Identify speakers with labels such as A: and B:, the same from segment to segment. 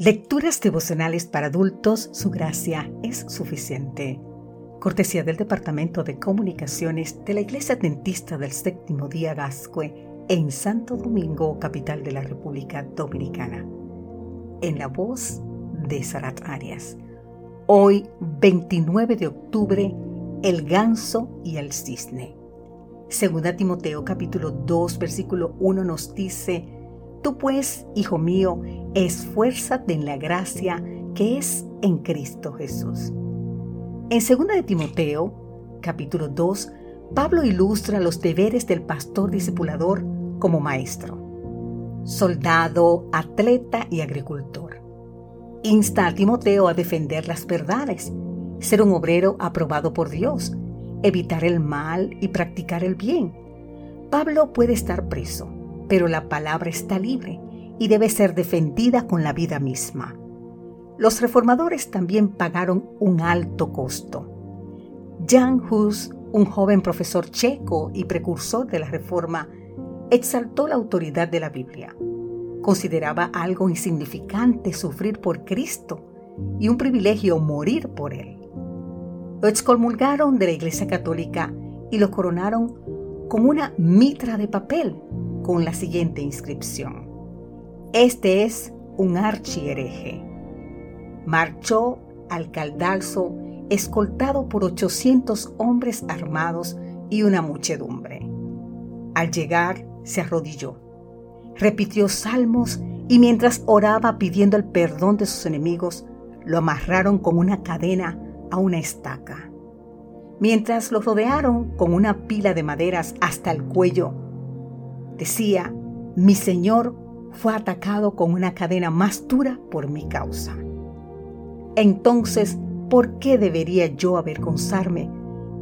A: Lecturas devocionales para adultos, su gracia es suficiente. Cortesía del Departamento de Comunicaciones de la Iglesia Dentista del Séptimo Día Gascue en Santo Domingo, capital de la República Dominicana. En la voz de Sarat Arias. Hoy, 29 de octubre, el ganso y el cisne. Segunda Timoteo capítulo 2 versículo 1 nos dice, Tú pues, hijo mío, esfuérzate en la gracia que es en Cristo Jesús. En 2 de Timoteo, capítulo 2, Pablo ilustra los deberes del pastor discipulador como maestro, soldado, atleta y agricultor. Insta a Timoteo a defender las verdades, ser un obrero aprobado por Dios, evitar el mal y practicar el bien. Pablo puede estar preso, pero la palabra está libre y debe ser defendida con la vida misma. Los reformadores también pagaron un alto costo. Jan Hus, un joven profesor checo y precursor de la Reforma, exaltó la autoridad de la Biblia. Consideraba algo insignificante sufrir por Cristo y un privilegio morir por Él. Lo excomulgaron de la Iglesia Católica y lo coronaron con una mitra de papel con la siguiente inscripción. Este es un archihereje. Marchó al caldalzo escoltado por 800 hombres armados y una muchedumbre. Al llegar, se arrodilló, repitió salmos y mientras oraba pidiendo el perdón de sus enemigos, lo amarraron con una cadena a una estaca. Mientras lo rodearon con una pila de maderas hasta el cuello, Decía, mi Señor fue atacado con una cadena más dura por mi causa. Entonces, ¿por qué debería yo avergonzarme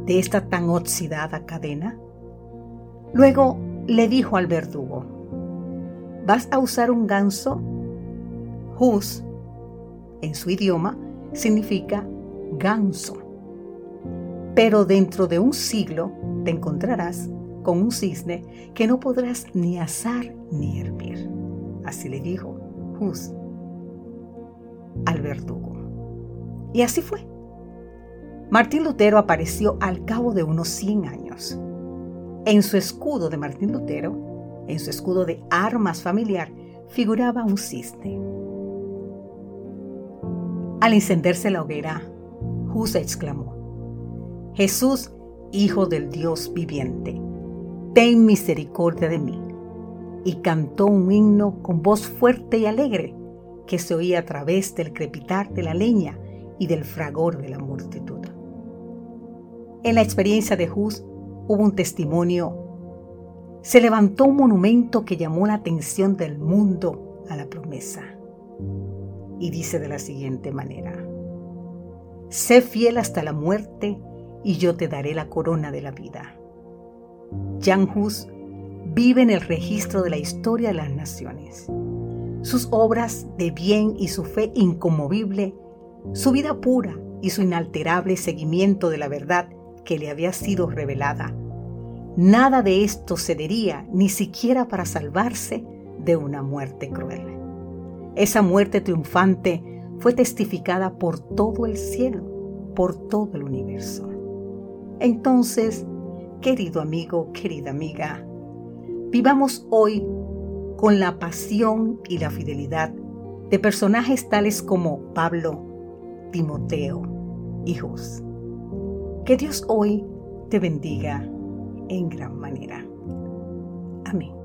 A: de esta tan oxidada cadena? Luego le dijo al verdugo, ¿vas a usar un ganso? Hus, en su idioma, significa ganso. Pero dentro de un siglo te encontrarás con un cisne que no podrás ni asar ni hervir. Así le dijo Hus al verdugo. Y así fue. Martín Lutero apareció al cabo de unos 100 años. En su escudo de Martín Lutero, en su escudo de armas familiar, figuraba un cisne. Al encenderse la hoguera, Hus exclamó, Jesús, Hijo del Dios viviente, ten misericordia de mí. Y cantó un himno con voz fuerte y alegre que se oía a través del crepitar de la leña y del fragor de la multitud. En la experiencia de Hus hubo un testimonio. Se levantó un monumento que llamó la atención del mundo a la promesa. Y dice de la siguiente manera, Sé fiel hasta la muerte y yo te daré la corona de la vida. Jan Hus vive en el registro de la historia de las naciones. Sus obras de bien y su fe inconmovible, su vida pura y su inalterable seguimiento de la verdad que le había sido revelada. Nada de esto cedería ni siquiera para salvarse de una muerte cruel. Esa muerte triunfante fue testificada por todo el cielo, por todo el universo. Entonces, Querido amigo, querida amiga, vivamos hoy con la pasión y la fidelidad de personajes tales como Pablo, Timoteo y. Que Dios hoy te bendiga en gran manera. Amén.